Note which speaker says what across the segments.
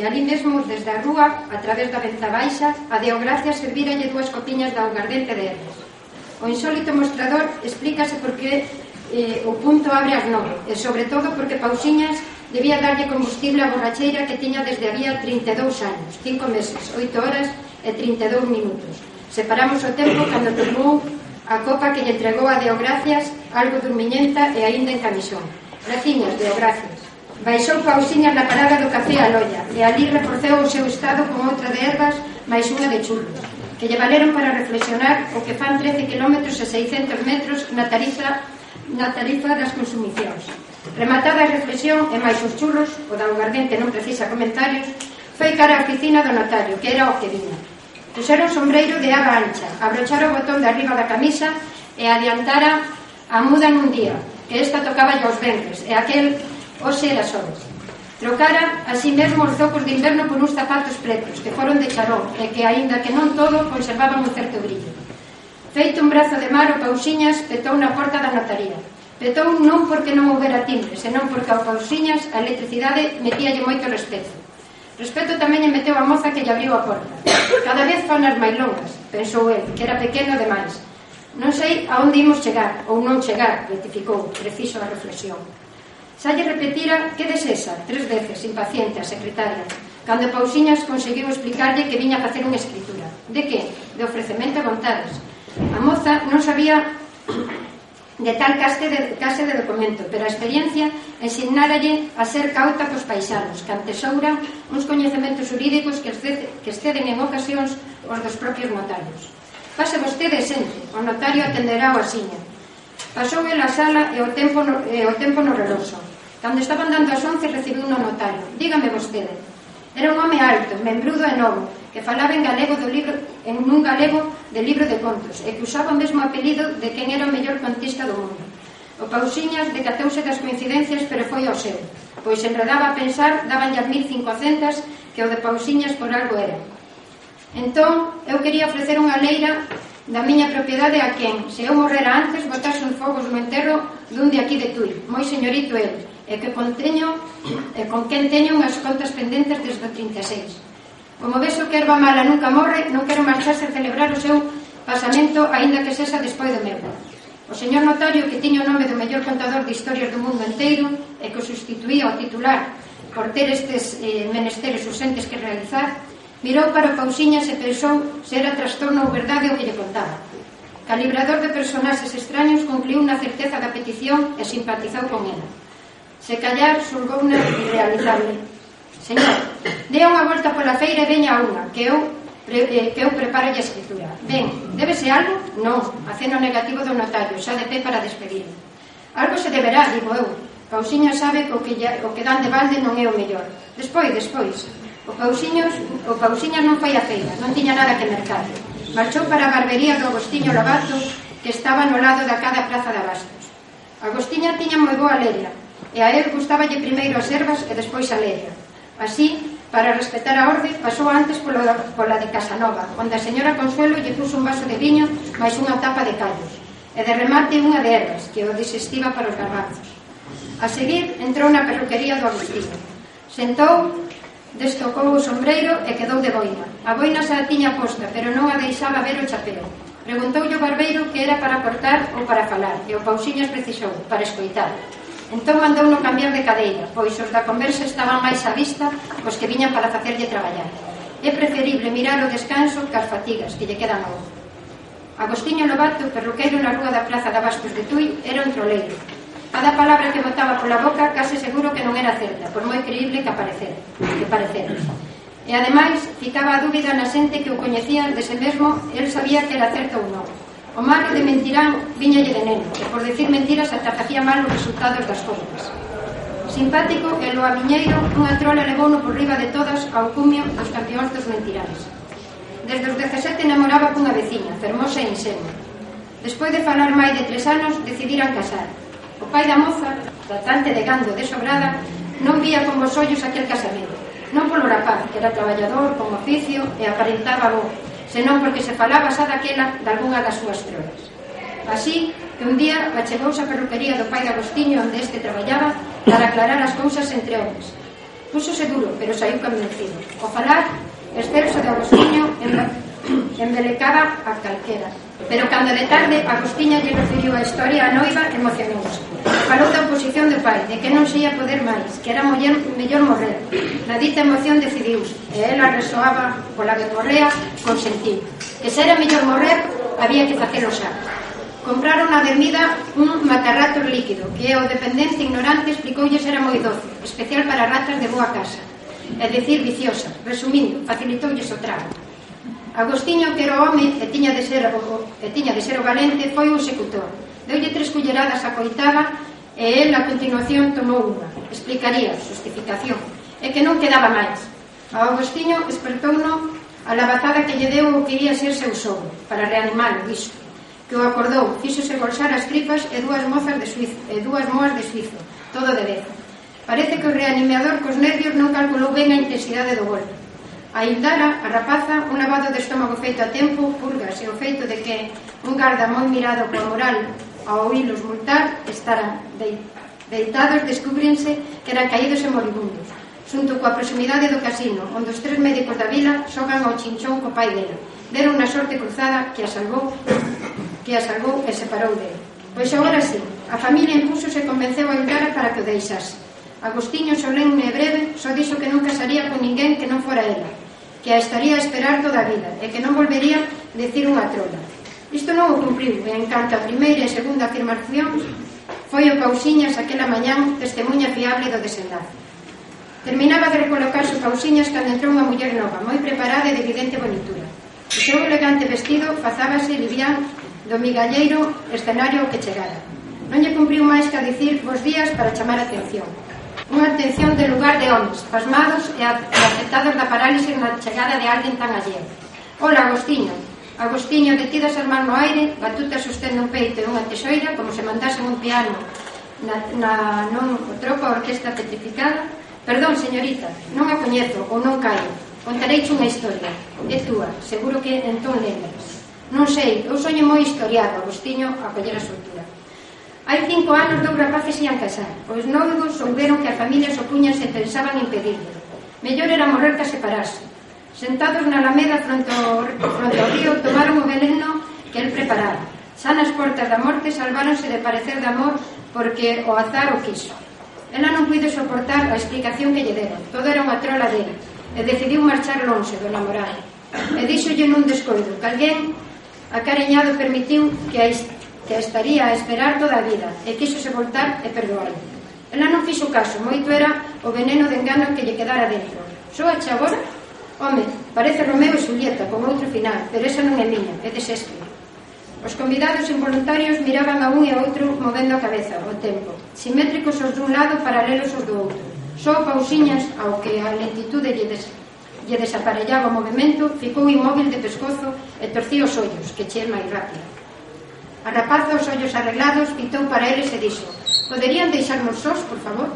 Speaker 1: e ali mesmo desde a rúa, a través da venta baixa, a deogracia serviralle dúas copiñas da algardente de erros. O insólito mostrador explícase por que eh, o punto abre as nove, e sobre todo porque Pausiñas debía darlle combustible á borracheira que tiña desde había 32 anos, 5 meses, 8 horas e 32 minutos. Separamos o tempo cando tomou a copa que lle entregou a Deogracias, algo durmiñenta e aínda en camisón. Graciñas, Deogracias. Baixou pausiña na parada do café a loia e ali reforceu o seu estado con outra de ervas máis unha de churros que lle valeron para reflexionar o que fan 13 km e 600 metros na tarifa, na tarifa das consumicións. Rematada a reflexión e máis os churros, o da ugardente non precisa comentarios, foi cara á oficina do notario, que era o que viña. Puxera o sombreiro de aba ancha, abrochara o botón de arriba da camisa e adiantara a muda nun día, que esta tocaba aos ventres, e aquel Oxe era xoven. Trocara así mesmo os zocos de inverno por uns zapatos pretos, que foron de charón, e que, aínda que non todo, conservaban un certo brillo. Feito un brazo de mar, o Pausiñas petou na porta da notaría. Petou non porque non houbera timbre, senón porque ao Pausiñas a electricidade metíalle moito respeto. Respeto tamén lle meteu a moza que lle abriu a porta. Cada vez zonas máis longas, pensou el, que era pequeno demais. Non sei a onde imos chegar, ou non chegar, rectificou, preciso a reflexión. Xa lle repetira que desesa tres veces, impaciente, a secretaria, cando Pausiñas conseguiu explicarlle que viña a facer unha escritura. De que? De ofrecemento a vontades. A moza non sabía de tal case de, case de documento, pero a experiencia ensignáralle a ser cauta cos paisanos, que antesouran uns coñecementos jurídicos que, exceden, que exceden en ocasións os dos propios notarios. Pase vostede sempre, o notario atenderá o asiña. Pasou el a sala e o tempo no, e o tempo no reloxo. Cando estaban dando as once recibiu un notario. Dígame vostede. Era un home alto, membrudo e novo, que falaba en galego do libro en un galego de libro de contos e que usaba o mesmo apelido de quen era o mellor contista do mundo. O Pausiñas decatouse das coincidencias, pero foi ao seu, pois enredaba a pensar, daban as 1500 que o de Pausiñas por algo era. Entón, eu quería ofrecer unha leira da miña propiedade a quen, se eu morrera antes, botase un fogos no enterro dun de aquí de Tui, moi señorito ele, e que conteño e con quen teño unhas contas pendentes desde o 36. Como vexo que erva mala nunca morre, non quero marcharse a celebrar o seu pasamento aínda que sexa despois do meu. O señor notario que tiña o nome do mellor contador de historias do mundo inteiro e que o sustituía ao titular por ter estes eh, menesteres urgentes que realizar, mirou para Pausiñas e pensou se era trastorno ou verdade o que lle contaba. Calibrador de personaxes extraños concluiu na certeza da petición e simpatizou con ela. Se callar xulgou na irrealizable. Señor, dea unha volta pola feira e veña unha, que eu eh, que eu preparo a escritura. Ben, débese algo? Non, aceno negativo do notario, xa de pé para despedir. Algo se deberá, digo eu. Pausiño sabe que o que, ya, o que dan de balde non é o mellor. Despois, despois. O Pausiño, o Pausiño non foi a feira, non tiña nada que mercar. Marchou para a barbería do Agostinho Lavato, que estaba no lado da cada praza de abastos. Agostinha tiña moi boa leria, e a él gustaballe primeiro as ervas e despois a leria. Así, para respetar a orde, pasou antes polo, pola de Casanova, onde a señora Consuelo lle puso un vaso de viño máis unha tapa de callos, e de remate unha de ervas, que o desestiva para os garbanzos. A seguir, entrou na perruquería do Agustín. Sentou, destocou o sombreiro e quedou de boina. A boina xa a tiña posta, pero non a deixaba ver o chapeo. Preguntoulle o barbeiro que era para cortar ou para falar, e o Pausiñas precisou, para escoitar. Entón mandouno cambiar de cadeira, pois os da conversa estaban máis á vista cos que viñan para facerlle traballar. É preferible mirar o descanso que as fatigas que lle quedan ao Agostinho Lobato, perruqueiro na rúa da Plaza da Bastos de Tui, era un troleiro. Cada palabra que botaba pola boca case seguro que non era certa, por moi creíble que aparecer, que parecera. E ademais, ficaba a dúbida na xente que o coñecía de mesmo, el sabía que era certo ou non. O mal de mentirán viñalle de neno, e por decir mentiras ata facía mal os resultados das contas. Simpático e lo amiñeiro, unha trola levouno por riba de todas ao cumio dos campeóns dos mentirais. Desde os 17 namoraba cunha veciña, fermosa e insenua. Despois de falar máis de tres anos, decidiran casar. O pai da moza, tratante de gando de sobrada, non vía con vos ollos aquel casamento. Non polo rapaz, que era traballador, con oficio e aparentaba bo, senón porque se falaba xa daquela dalgunha das súas trolas. Así que un día achegouse a perruquería do pai de Agostinho onde este traballaba para aclarar as cousas entre homens. Púsose duro, pero saiu convencido. O falar, excelso de Agostinho embelecaba a calquera. Pero cando de tarde Agostinho lle referiu a historia a noiva emocionouse falou da oposición do pai, de que non se ia poder máis, que era muller, mellor morrer. Na dita emoción decidiuse, e ela resoaba pola que morrea, consentiu. Que se era mellor morrer, había que facelo xa. Compraron na avenida un matarratos líquido, que o dependente ignorante explicoulles era moi doce, especial para ratas de boa casa, é dicir, viciosa. Resumindo, facilitoulles o trago. Agostinho, que era o home e tiña de ser o, e tiña de ser o valente, foi o executor. Deulle tres culleradas a coitada e el a continuación tomou unha. Explicaría, justificación, e que non quedaba máis. A Agostinho espertouno a lavazada que lle deu o que iría ser seu sogro, para reanimalo, dixo, que o acordou, fíxose bolsar as tripas e dúas mozas de suizo, e dúas moas de suizo, todo de vez. Parece que o reanimador cos nervios non calculou ben a intensidade do golpe. A Hildara, a rapaza, un lavado de estómago feito a tempo, purgas e o feito de que un garda moi mirado coa moral ao oílos multar, estarán deitados, descubrense que eran caídos e moribundos, xunto coa proximidade do casino, onde os tres médicos da vila xogan ao chinchón co pai dela. Deron unha sorte cruzada que a salvou que a salvou e separou dele. Pois agora sí, a familia impuso se convenceu a entrar para que o deixase. Agostinho solemne e breve só dixo que non casaría con ninguén que non fora ela, que a estaría a esperar toda a vida e que non volvería decir unha trola. Isto non o cumpriu, e en canto a primeira e segunda afirmación foi o Pausiñas aquela mañán testemunha fiable do desenlace. Terminaba de recolocarse o Pausiñas cando entrou unha muller nova, moi preparada e de evidente bonitura. O seu elegante vestido fazábase livián do migalleiro escenario que chegara. Non lle cumpriu máis que a dicir vos días para chamar a atención. Unha atención de lugar de homens, pasmados e afectados da parálise na chegada de alguén tan alleo. Ola, Agostinho, Agustinho detido as armas no aire, Batuta sostendo un peito e unha tesoira como se mandase un piano na, na non o tropa a orquesta petrificada. Perdón, señorita, non a coñezo ou non caio. Contarei unha historia. É túa, seguro que entón lembras. Non sei, eu soño moi historiado, Agustinho, a coller a soltura. Hai cinco anos dous rapaces ian casar. Os noivos souberon que a familia sopuñase e pensaban impedirlo. Mellor era morrer que separarse Sentados na alameda fronte ao, fronte ao río, tomaron o veleno que el preparara. Xa nas portas da morte salváronse de parecer de amor porque o azar o quiso. Ela non puido soportar a explicación que lle deron. Todo era unha trola dela e decidiu marchar longe do namorado. E díxolle nun descoido que alguén acareñado permitiu que a, que a estaría a esperar toda a vida e quixose voltar e perdoar. Ela non fixo caso, moito era o veneno de engano que lle quedara dentro. Só a chabora Home, parece Romeo e Julieta con outro final, pero esa non é miña, é de Shakespeare. Os convidados involuntarios miraban a un e a outro movendo a cabeza, o tempo, simétricos os dun lado, paralelos os do outro. Só pausiñas, ao que a lentitude lle, des... lle desaparellaba o movimento, ficou inmóvil de pescozo e torcía os ollos, que che máis rápido. A rapaza os ollos arreglados, pitou para eles e dixo Poderían deixarnos sós, por favor?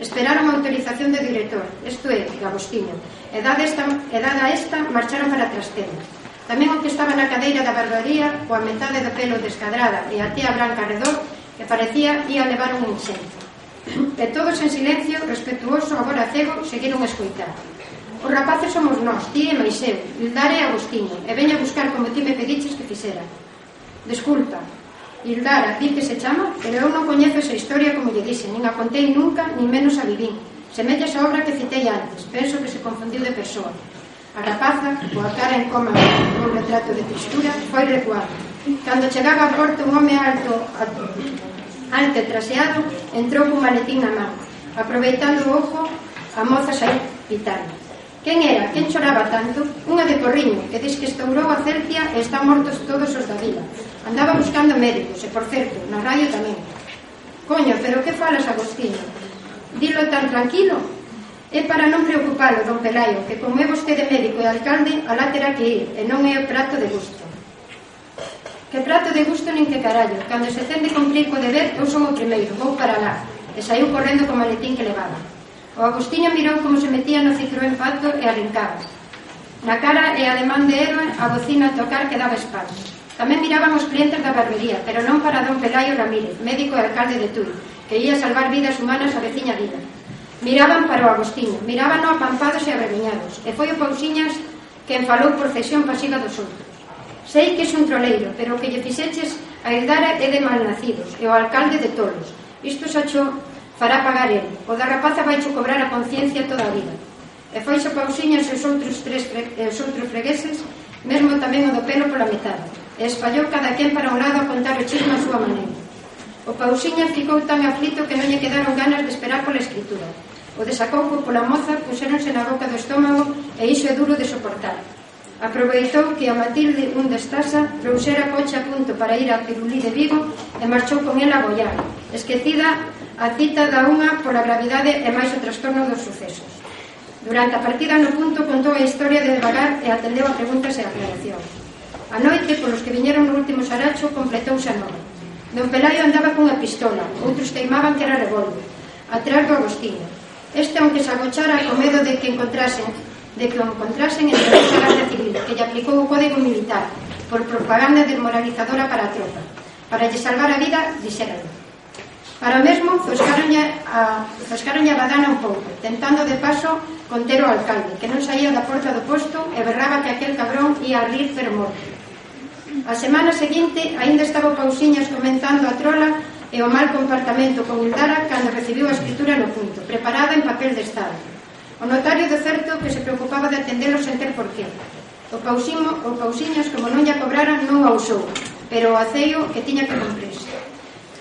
Speaker 1: Esperaron a autorización do director, isto é, Gabostiño, e dada esta, e dada esta marcharon para Trastena. Tamén o que estaba na cadeira da barbería, coa metade do pelo descadrada e a tía branca redor, que parecía ia levar un incendio. E todos en silencio, respetuoso, agora cego, seguiron a escoitar. Os rapaces somos nós, ti e mais eu, Ildare e Agostinho, e veña buscar como ti me pediches que fixera. Desculpa, Ildara, di que se chama, pero eu non coñezo esa historia como lle dixen, nin a contei nunca, nin menos a vivín. Semella esa obra que citei antes, penso que se confundiu de persoa. A rapaza, coa cara en coma un retrato de tristura, foi recuado. Cando chegaba a porto un home alto, alto, alto traseado, entrou cun maletín na man. Aproveitando o ojo, a moza saiu pitando. Quen era? Quen choraba tanto? Unha de Porriño, que diz que estourou a Cercia e están mortos todos os da vila. Andaba buscando médicos, e por certo, na radio tamén. Coño, pero que falas, Agostinho? Dilo tan tranquilo? É para non preocupalo, don Pelaio, que como é vostede médico e alcalde, alá terá que ir, e non é o prato de gusto. Que prato de gusto nin que carallo, cando se tende cumplir co deber, eu son o primeiro, vou para lá, e saiu correndo co maletín que levaba. O Agustiño mirou como se metía no Citroën Pato e arrincaba. Na cara e ademán de Eva, a bocina a tocar que daba espacio. Tamén miraban os clientes da barbería, pero non para don Pelayo Ramírez, médico e alcalde de Tui, que ia salvar vidas humanas a veciña vida. Miraban para o Agostinho, miraban no apampados e arrebiñados, e foi o Pausiñas quen falou por cesión pasiva dos outros. Sei que é un troleiro, pero o que lle fixeches a herdara é de malnacidos, e o alcalde de tolos. Isto xa cho fará pagar el. O da rapaza vai cobrar a conciencia toda a vida. E foixo Pausiñas e os outros tres os outros fregueses, mesmo tamén o do pelo pola metade. E espallou cada quen para un lado a contar o chisme a súa maneira. O pausiña ficou tan aflito que non lle quedaron ganas de esperar pola escritura. O desacouco pola moza puseronse na boca do estómago e iso é duro de soportar. Aproveitou que a Matilde un destasa, trouxera coche a punto para ir a Pirulí de Vigo e marchou con ela a Boiar, esquecida a cita da unha pola gravidade e máis o trastorno dos sucesos. Durante a partida no punto contou a historia de devagar e atendeu a preguntas e aclaracións. A noite, polos que viñeron no último saracho, completouse a nova. Don Pelaio andaba cunha pistola, outros teimaban que era revolver, atrás do Agostinho. Este, aunque se agochara co medo de que encontrasen, de que o encontrasen en a Guardia Civil, que lle aplicou o Código Militar, por propaganda desmoralizadora para a tropa. Para lle salvar a vida, dixéralle. Para o mesmo, zoscaronlle a, zoscaronlle a badana un pouco, tentando de paso conter o alcalde, que non saía da porta do posto e berraba que aquel cabrón ia a rir pero morto. A semana seguinte, aínda estaba Pausiñas comentando a trola e o mal comportamento con Ildara cando recibiu a escritura no punto, preparada en papel de estado. O notario de certo que se preocupaba de atendelo sen ter porqué. O, pausimo, o Pausiñas, como non lle cobraran, non o usou, pero o aceio que tiña que cumprirse.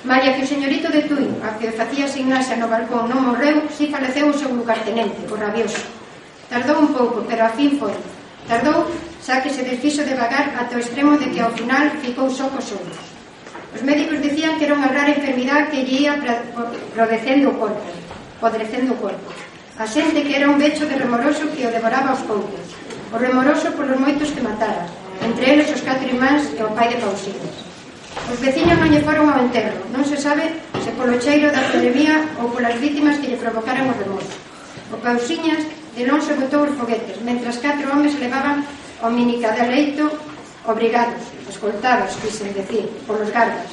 Speaker 1: María que o señorito de Tui, a que facía signaxa no balcón, non morreu, si faleceu o seu lugartenente, o rabioso. Tardou un pouco, pero a fin foi. Tardou, xa que se desfixo devagar ata o extremo de que ao final ficou só cos outros. Os médicos dicían que era unha rara enfermidade que lle ia prodecendo o corpo, podrecendo o corpo. A xente que era un becho de remoroso que o devoraba aos poucos. O remoroso polos moitos que matara, entre eles os catro irmáns e o pai de Pausiles. Os veciños non lle foron ao enterro, non se sabe se polo cheiro da pandemia ou polas vítimas que lle provocaron o remoso. O Pausiñas de longe botou os foguetes, mentras catro homes levaban o minicadaleito obrigados, escoltados, quisen decir, polos gardas.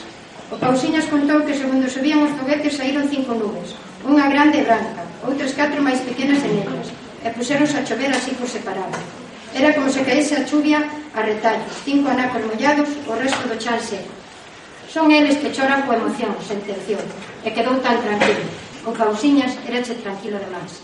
Speaker 1: O Pausiñas contou que segundo subían os foguetes saíron cinco nubes, unha grande e branca, outras catro máis pequenas e negras, e puseronse a chover así por separado. Era como se caese a chuvia a retallos, cinco anacos mollados, o resto do chan seco. Son eles que choran coa emoción, sentención, e quedou tan tranquilo. Con Causiñas erache tranquilo demais.